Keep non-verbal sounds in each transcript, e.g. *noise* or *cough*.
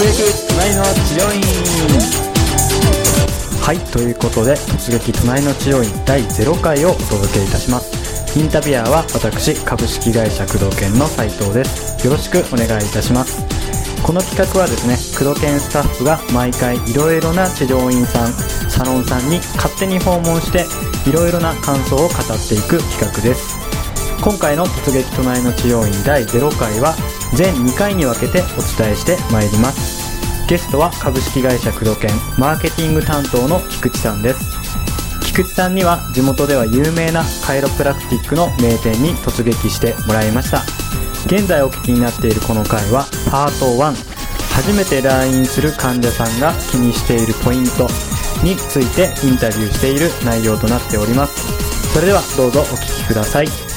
突撃隣の治療院はいということで突撃隣の治療院第0回をお届けいたします。インタビュアーは私株式会社工藤研の斉藤です。よろしくお願いいたします。この企画はですね工藤研スタッフが毎回いろいろな治療院さんサロンさんに勝手に訪問していろいろな感想を語っていく企画です。今回の突撃隣の治療院第0回は全2回に分けてお伝えしてまいります。ゲストは株式会社工藤研マーケティング担当の菊池さんです。菊池さんには地元では有名なカイロプラクティックの名店に突撃してもらいました。現在お聞きになっているこの回はパート1初めて来院する患者さんが気にしているポイントについてインタビューしている内容となっております。それではどうぞお聞きください。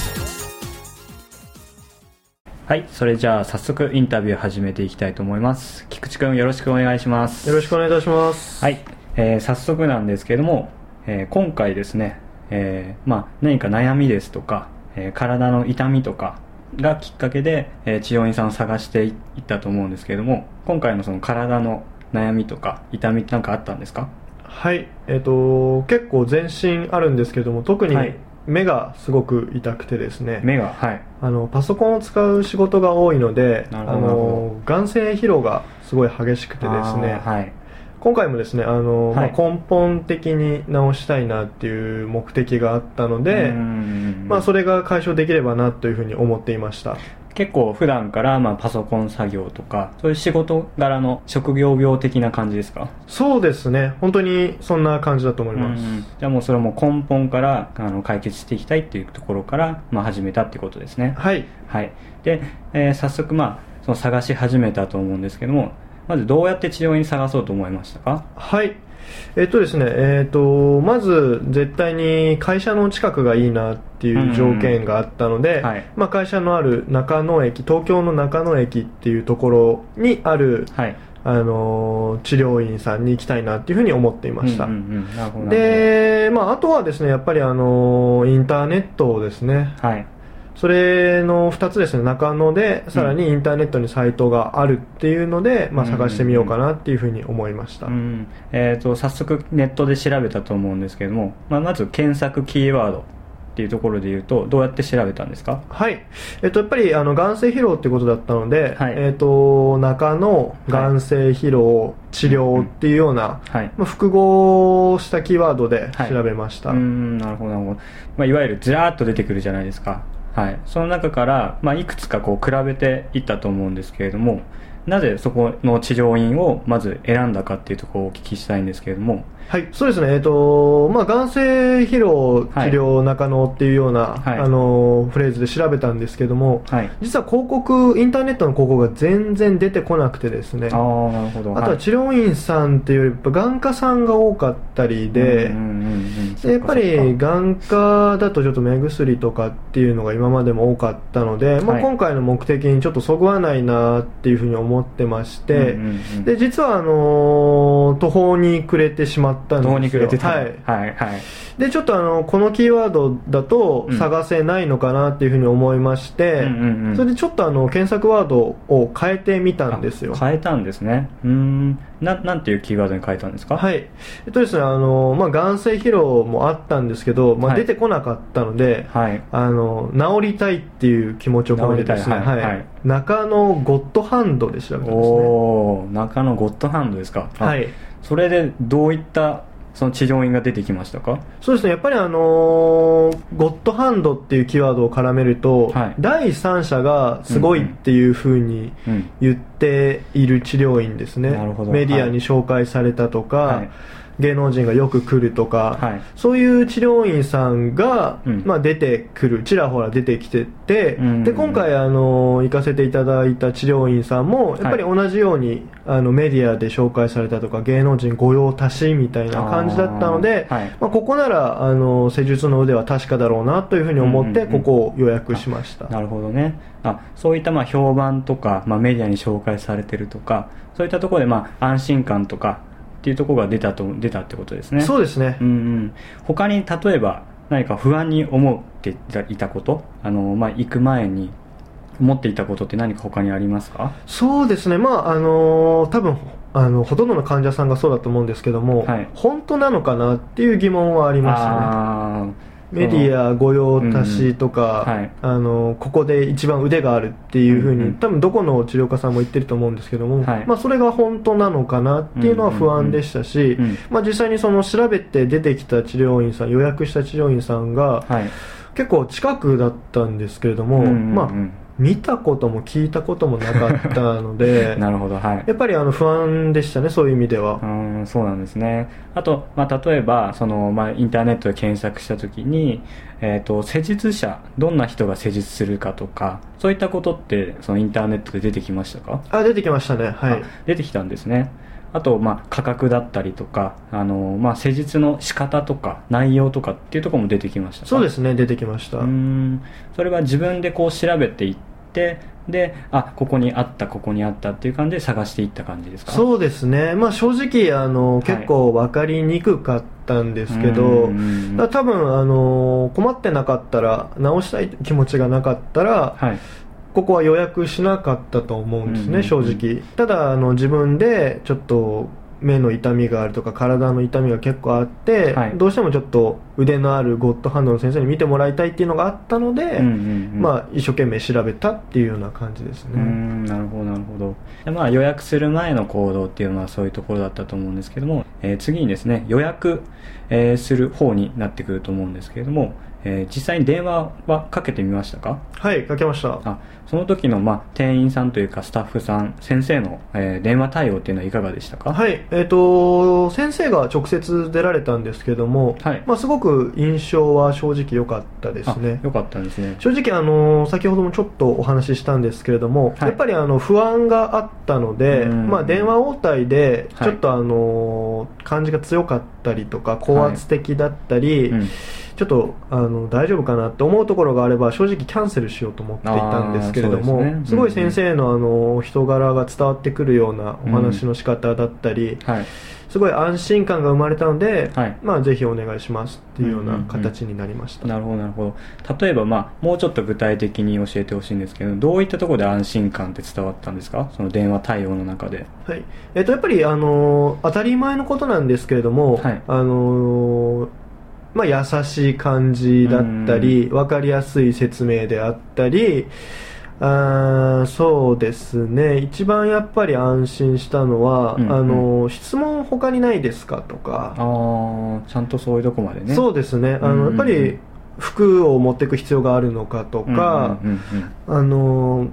はいそれじゃあ早速インタビュー始めていきたいと思います。菊池君よろしくお願いします。よろしくお願いいたします。はい、えー早速なんですけれども、えー今回ですね、えーまあ、何か悩みですとか、えー体の痛みとかがきっかけで、えー治療院さんを探していったと思うんですけれども今回のその体の悩みとか痛みって何かあったんですか？はい、えっ、と、結構全身あるんですけども、特にはい目がすごく痛くてですね、目がはい。あの、パソコンを使う仕事が多いので、あなるほどなるほの、眼性疲労がすごい激しくてですね、あーはい。今回もですね、あの、はい。まあ、根本的に直したいなっていう目的があったので、うん。まあ、それが解消できればなというふうに思っていました。結構普段からまあパソコン作業とかそういう仕事柄の職業病的な感じですか？そうですね、本当にそんな感じだと思います。うんじゃあもうそれはもう根本からあの解決していきたいっていうところから、まあ、始めたってことですねはい。はいで、えー早速まあその探し始めたと思うんですけどもまずどうやって治療院探そうと思いましたか？はい。えっとですね、えっと、まず絶対に会社の近くがいいなっていう条件があったので、うん。はい。まあ会社のある中野駅、東京の中野駅っていうところにある、はい。あのー治療院さんに行きたいなっていうふうに思っていました。で、まああとはですね、やっぱりあのーインターネットですね。はいそれの2つですね、中野で、さらにインターネットにサイトがあるっていうので、まあ探してみようかなっていうふうに思いました。うん。えー、と早速ネットで調べたと思うんですけども、まあ、まず検索キーワードっていうところで言うとどうやって調べたんですか？はい。えっと、やっぱり、あの、眼性疲労ってことだったので、はい。えっと、中の眼性疲労治療っていうような、はい。まあ、複合したキーワードではい。調べました。うーんなるほどなるほど、まあ、いわゆるずらーっと出てくるじゃないですかはい。その中から、まあ、いくつかこう比べていったと思うんですけれどもなぜそこの治療院をまず選んだかっていうところをお聞きしたいんですけれどもはい、そうですね、えっと、まあ、眼性疲労治療中野っていうような、はい。あの、フレーズで調べたんですけども、はい。実は広告、インターネットの広告が全然出てこなくてですね、ああなるほど。あとは治療院さんっていうより、眼科さんが多かったりで、やっぱそり眼科だとちょっと目薬とかっていうのが今までも多かったので、まあ、はい。今回の目的にちょっとそぐわないなっていうふうに思ってまして、で実はあのー途方に暮れてしまったんですよ。どうにくれてたはい、はいはい。でちょっとあのこのキーワードだとうん。探せないのかなっていうふうに思いまして、うんうんうん。それでちょっとあの検索ワードを変えてみたんですよ。あ変えたんですね。うーん。ななんていうキーワードに変えたんですか？はい。えっとですね、あの、まあ、眼性疲労もあったんですけど、まあ、はい。出てこなかったので、はい。あの、治りたいっていう気持ちを込めてですね、はい。はい。中野ゴッドハンドで調べたんですね。おお中野ゴッドハンドですか？あはい。それでどういったその治療院が出てきましたか？そうですね、やっぱりあのーゴッドハンドっていうキーワードを絡めると、はい。第三者がすごいっていうふうにうん言っている治療院ですね。なるほど。メディアに紹介されたとか、はい芸能人がよく来るとか、はい。そういう治療院さんが、うん。まあ、出てくるちらほら出てきてて、うん。で今回あの行かせていただいた治療院さんもやっぱり同じように、あのメディアで紹介されたとか芸能人御用達みたいな感じだったので、はい。まあ、ここならあの施術の腕は確かだろうなというふうに思って、うんうんうん。ここを予約しました。なるほどね。あそういったまあ評判とか、まあ、メディアに紹介されてるとかそういったところでまあ安心感とかっていうところが出たと出たってことですね。そうですね、うんうん、他に例えば何か不安に思っていたことあの、まあ、行く前に思っていたことって何か他にありますか？そうですね、まああの多分あのほとんどの患者さんがそうだと思うんですけども、はい。本当なのかなっていう疑問はありましたね。あメディア御用達とか、うんはい。あのここで一番腕があるっていうふうに、うんうん多分どこの治療家さんも言ってると思うんですけども、はい。まあ、それが本当なのかなっていうのは不安でしたし、うんうんまあ、実際にその調べて出てきた治療院さん予約した治療院さんがーはい。結構近くだったんですけれども、うんうんうん。まあ、見たことも聞いたこともなかったので *laughs* なるほどはい。やっぱりあの不安でしたねそういう意味では。うんそうなんですね。あと、まあ、例えばその、まあ、インターネットで検索した時に、えー、と施術者どんな人が施術するかとかそういったことってそのインターネットで出てきましたか？あ出てきましたねはい。あ出てきたんですねあと、まあ、価格だったりとかあの、まあ、施術の仕方とか内容とかっていうところも出てきましたか？そうですね出てきました、うーん。それは自分でこう調べていってであここにあったここにあったっていう感じで探していった感じですか？そうですね、まあ、正直あの、い。結構分かりにくかったんですけど、うん。だから多分あの困ってなかったら直したい気持ちがなかったら、はいここは予約しなかったと思うんですね、うん正直。ただあの自分でちょっと目の痛みがあるとか体の痛みが結構あって、はい。どうしてもちょっと腕のあるゴッドハンドの先生に見てもらいたいっていうのがあったので、まあ、一生懸命調べたっていうような感じですね、んなるほどなるほど。でまあ予約する前の行動っていうのはそういうところだったと思うんですけども、えー次にですね予約、えーする方になってくると思うんですけれども、えー実際に電話はかけてみましたか？はいかけました。あその時の、まあ、店員さんというかスタッフさん先生の、えー電話対応っていうのはいかがでしたか？はい、えっ、と、先生が直接出られたんですけども、はい。まあ、すごく印象は正直良かったですね。あ。よかったんですね。正直、あの、先ほどもちょっとお話ししたんですけれども、はい。やっぱりあの、不安があったので、うん。まあ、電話応対で、はい。ちょっとあの、感じが強かったりとか、高圧的だったり、うんちょっとあの大丈夫かなって思うところがあれば正直キャンセルしようと思っていたんですけれどもすね。すごい先生のあの人柄が伝わってくるようなお話の仕方だったり、はい。すごい安心感が生まれたので、はい。まあ、ぜひお願いしますっていうようなうんうんうん形になりました、なるほどなるほど。例えば、まあ、もうちょっと具体的に教えてほしいんですけどどういったところで安心感って伝わったんですか？その電話対応の中で。はい。えっとやっぱりあの当たり前のことなんですけれども、はい。あのまあ、優しい感じだったり分かりやすい説明であったりあーそうですね。一番やっぱり安心したのは、うんうん。あの質問他にないですかとか、ああちゃんとそういうとこまでね。そうですね。あうんうんうん。のやっぱり服を持っていく必要があるのかとか、うんうんうんうん。あの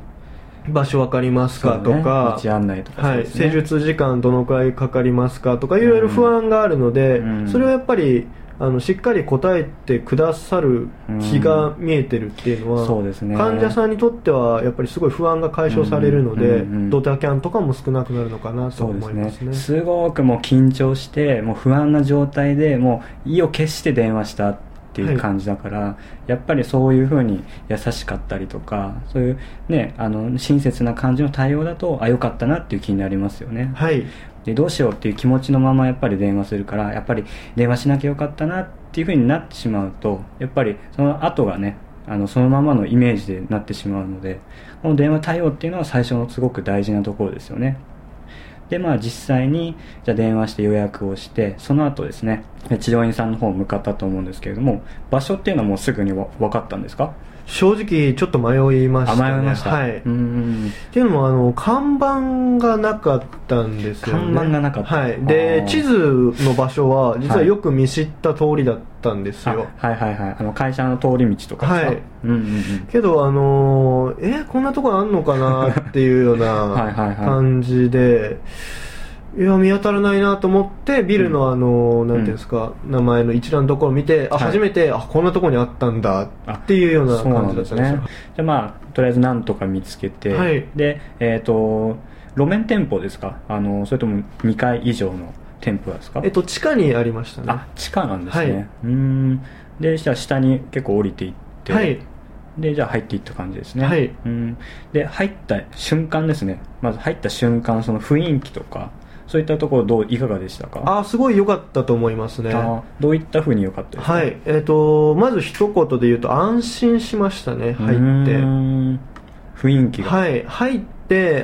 場所分かりますかとか、ね。道案内とかはい、施術時間どのくらいかかりますかとかいろいろ不安があるので、うん。それはやっぱりあのしっかり答えてくださる気が見えてるっていうのは、そうですね。患者さんにとってはやっぱりすごい不安が解消されるので、うんうんうん。ドタキャンとかも少なくなるのかなと思いますね。すごくもう緊張してもう不安な状態でもう意を決して電話したっていう感じだから、やっぱりそういうふうに優しかったりとかそういうねあの親切な感じの対応だとあよかったなっていう気になりますよね。はい。でどうしようっていう気持ちのままやっぱり電話するからやっぱり電話しなきゃよかったなっていうふうになってしまうとやっぱりその後がねあのそのままのイメージでなってしまうのでこの電話対応っていうのは最初のすごく大事なところですよねでまあ実際にじゃ電話して予約をしてその後ですね治療院さんの方向かったと思うんですけれども場所っていうのはもうすぐに分かったんですか？正直ちょっと迷いました、ね、あ迷いました。はい、うーん。っていうのもあの看板がなかったんですよね。看板がなかった。はい。で地図の場所は実はよく見知った通りだったんですあよ、はいはいはい。あの会社の通り道とかはい。うんうんうん。けどあのーえこんなとこあんのかなっていうような *laughs* 感じでいや見当たらないなと思ってビルのあのーなんていうんですか、名前の一覧のところを見てあはい。初めて、あこんなところにあったんだっていうような感じだったんですねじゃあまあとりあえずなんとか見つけて、はい。でえっ、と路面店舗ですか？あのそれとも2階以上の店舗ですか？えっと地下にありましたね。あ地下なんですね、はい。うーん。でじゃあ下に結構降りていって、はい。でじゃあ入っていった感じですね。はい。うん。で入った瞬間ですね。まず入った瞬間その雰囲気とかそういったところどういかがでしたか？あすごい良かったと思いますね。あどういったふうに良かったですか？はい。えっ、とまず一言で言うと安心しましたね入って。雰囲気が。はい。入って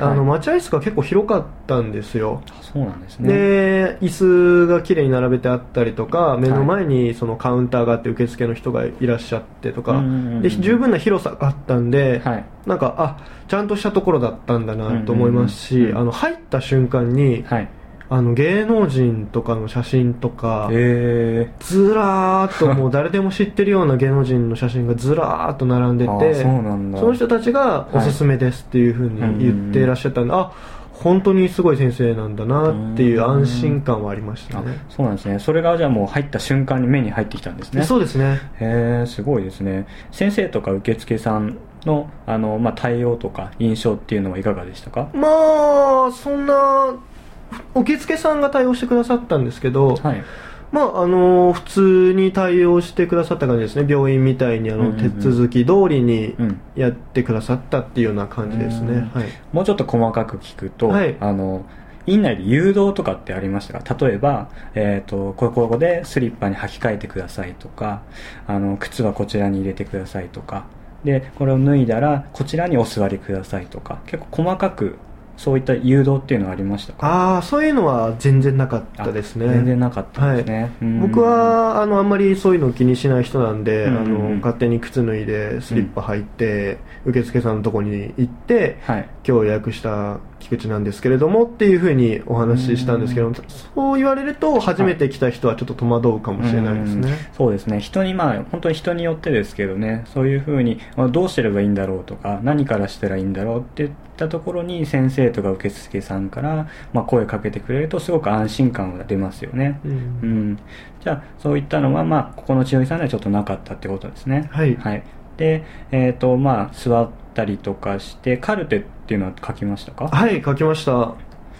あのはい。待合室が結構広かったんですよ。あそうなんですね。で椅子が綺麗に並べてあったりとか目の前にそのカウンターがあって受付の人がいらっしゃってとか。で十分な広さがあったんで、はい。なんかあちゃんとしたところだったんだなと思いますし、あの入った瞬間にはいあの芸能人とかの写真とかえずらーっともう *laughs* 誰でも知ってるような芸能人の写真がずらーっと並んでー、てあそんだ。その人たちがおすすめですっていうふうに言ってらっしゃったんで、あ本当にすごい先生なんだなっていう安心感はありましたあね。そうなんですね。それがじゃあもう入った瞬間に目に入ってきたんですね。そうですね。へえすごいですね。先生とか受付さんのあの、まあ、対応とか印象っていうのはいかがでしたか？まあ、そんな、受付さんが対応してくださったんですけど、はい。まあ、あの、普通に対応してくださった感じですね。病院みたいにあの、手続き通りにうん。やってくださったっていうような感じですね。うん。はい。もうちょっと細かく聞くと、はい。あの院内で誘導とかってありました。か例えば、えー、とここでスリッパに履き替えてくださいとかあの靴はこちらに入れてくださいとか。でこれを脱いだらこちらにお座りくださいとか。結構細かくそういった誘導っていうのはありましたか？ああ、そういうのは全然なかったですね。あ全然なかったんですね、うん。僕はあのあんまりそういうのを気にしない人なんで、うんうんうん。あの勝手に靴脱いでスリッパ履いて、受付さんのとこに行ってはい。今日予約した菊池なんですけれどもっていうふうにお話ししたんですけどもそう言われると初めて来た人はちょっと戸惑うかもしれないですね、うん。そうですね。人にまあ本当に人によってですけどね。そういうふうにまあどうすればいいんだろうとか何からしたらいいんだろうっていったところに先生とか受付さんからまあ声かけてくれるとすごく安心感が出ますよね。うん。うん、じゃあそういったのはまあここの千代井さんではちょっとなかったってことですね。はい。はい。でえっ、とまあ座ったりとかしてカルテっていうのは書きましたか？はい書きました。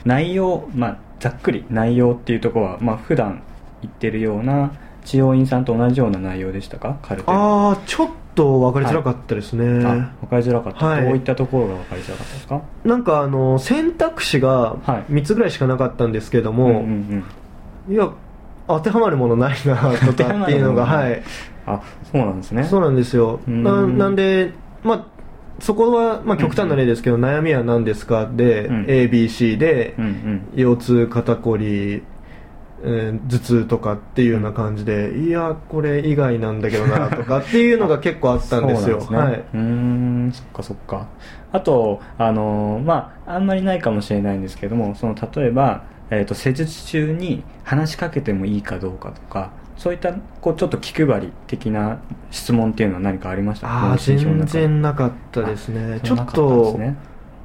内容、まあ、ざっくり内容っていうところは、まあ普段言ってるような治療院さんと同じような内容でしたか？カルテ。のああちょっと分かりづらかったですね、あ分かりづらかった、はい。どういったところが分かりづらかった？ですかなんかあの選択肢がはい。3つぐらいしかなかったんですけども、うんうんうん。いや当てはまるものないなとかっていうのが *laughs* はい。あそうなんですね。そうなんですよ。うん。ななんでまあそこは、まあ、極端な例ですけど、悩みは何ですか？で、うん。ABC で、うんうん。腰痛肩こり、えー頭痛とかっていうような感じで、いやこれ以外なんだけどなとかっていうのが結構あったんですよ。そうなんですね、うーんそっかそっか。あとあのーまああんまりないかもしれないんですけどもその例えば、えー、と施術中に話しかけてもいいかどうかとかそういったこうちょっと気配り的な質問っていうのは何かありました？ああ全然なかったですね。ちょっとね。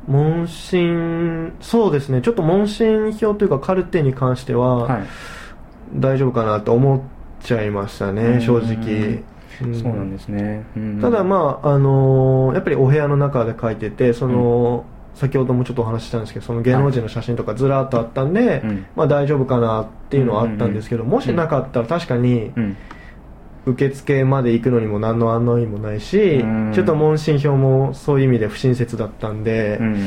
問診そうですね。ちょっと問診票というかカルテに関しては、はい。大丈夫かなと思っちゃいましたうん。ね正直、うん。そうなんですね、うん。ただまああのーやっぱりお部屋の中で書いててその、先ほどもちょっとお話ししたんですけどその芸能人の写真とかずらっとあったんで、うん。まあ大丈夫かなっていうのはあったんですけど、うんうんうんもしなかったら確かにうん。受付まで行くのにも何の案内もないし、うん。ちょっと問診票もそういう意味で不親切だったんでうん、うんうん。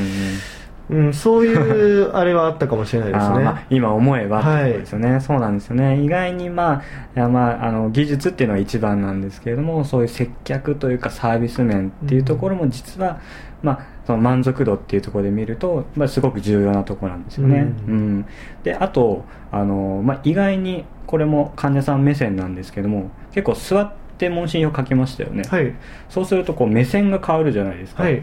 うんそういうあれはあったかもしれないですね。*laughs* まあ今思えばってことですよね、そうなんですよね。意外にまあまああの技術っていうのは一番なんですけれどもそういう接客というかサービス面っていうところも実は、まあその満足度っていうところで見ると、まあ、すごく重要なところなんですよね、ううん。んであとあの、まあ、意外にこれも患者さん目線なんですけども結構座って問診票書きましたよね、はい。そうするとこう目線が変わるじゃないですか、はい。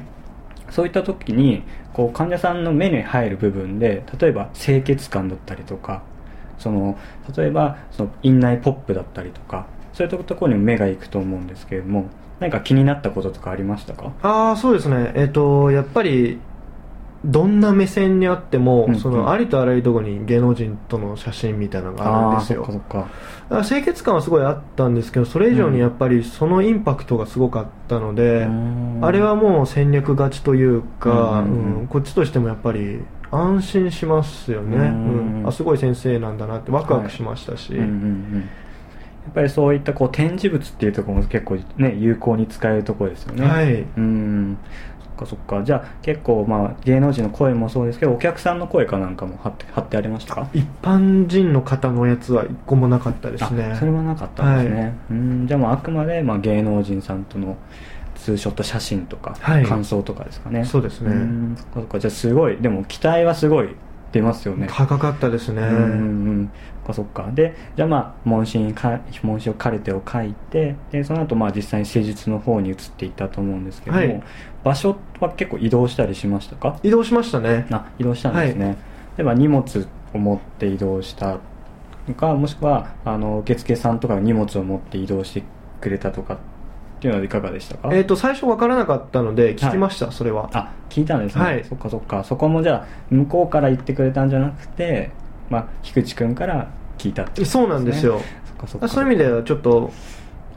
そういった時にこう患者さんの目に入る部分で例えば清潔感だったりとかその例えばその院内ポップだったりとかそういったところにも目が行くと思うんですけれども何か気になったこととかありましたか？ああそうですね。えっ、とやっぱりどんな目線にあっても、うんうん。そのありとあらゆるところに芸能人との写真みたいなのがあるんですよ。あーそっかそっか。だから清潔感はすごいあったんですけどそれ以上にやっぱりそのインパクトがすごかったので、あれはもう戦略勝ちというか、うんうんうん。うんこっちとしてもやっぱり安心しますよね、うんうんあすごい先生なんだなってワクワクしましたし、うんうんうん。やっぱりそういったこう展示物っていうところも結構ね有効に使えるところですよね。はい。うん。そっかそっか。じゃあ結構まあ芸能人の声もそうですけどお客さんの声かなんかも貼って貼ってありました？か一般人の方のやつは一個もなかったですね。あそれはなかったんですね、うん。じゃあもうあくまでまあ芸能人さんとのツーショット写真とか、はい。感想とかですかね。そうですね。ん。そっかそっか。じゃあすごいでも期待はすごい出ますよね。高かったですね、うんうんかそっか。でじゃあまあ問診にか問診をカルテを書いてでその後まあ実際に施術の方に移っていったと思うんですけども、はい。場所は結構移動したりしましたか？移動しましたね。あ移動したんですね、でまあ荷物を持って移動したのかもしくはあの受付さんとかが荷物を持って移動してくれたとかっていうのはいかがでしたか？えっ、と最初分からなかったので聞きました、それは。あ聞いたんですね、はい。そっかそっか。そこもじゃあ向こうから言ってくれたんじゃなくて、まあ、菊池君から聞いたっていうそうなんですよ。そそそういう意味ではちょっと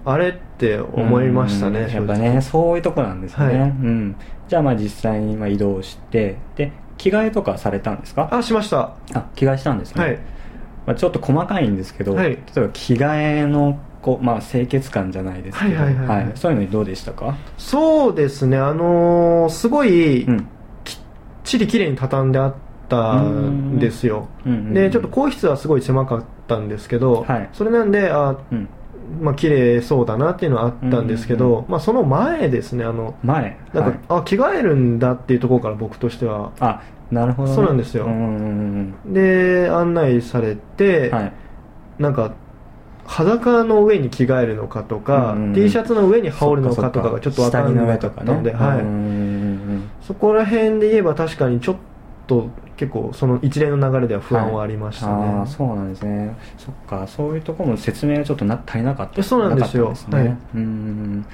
あれって思いましたねうんやっぱねそういうとこなんですね、はい。うん、じゃあまあ実際にまあ移動してで着替えとかされたんですか？あしました。あ着替えしたんですね、はい。まあ、ちょっと細かいんですけど、はい。例えば着替えのこう、まあ、清潔感じゃないですけど、はいはいはいはい。そういうのどうでしたか、そうですね。あのーすごいうん。きっちり綺麗に畳んであったんですよ。うん。うんうんでちょっと更衣室はすごい狭かったんですけど、はい。それなんであうん、まあ綺麗そうだなっていうのはあったんですけど、うん。うんまあ、その前ですねあの前。なんか、はい。あ着替えるんだっていうところから僕としては。あなるほど、ね、そうなんですよ。うんうんうんで案内されて、うんはい。なんか裸の上に着替えるのかとか、うんうん T シャツの上に羽織るのかとかがちょっと分からなか上とかねったので、はいうんうんうんそこら辺で言えば確かにちょっと結構その一連の流れでは不安はありましたね、ああそうなんですね。そっかそういうところも説明がちょっとな足りなかった。えそうなんですよ。ね、はい。うん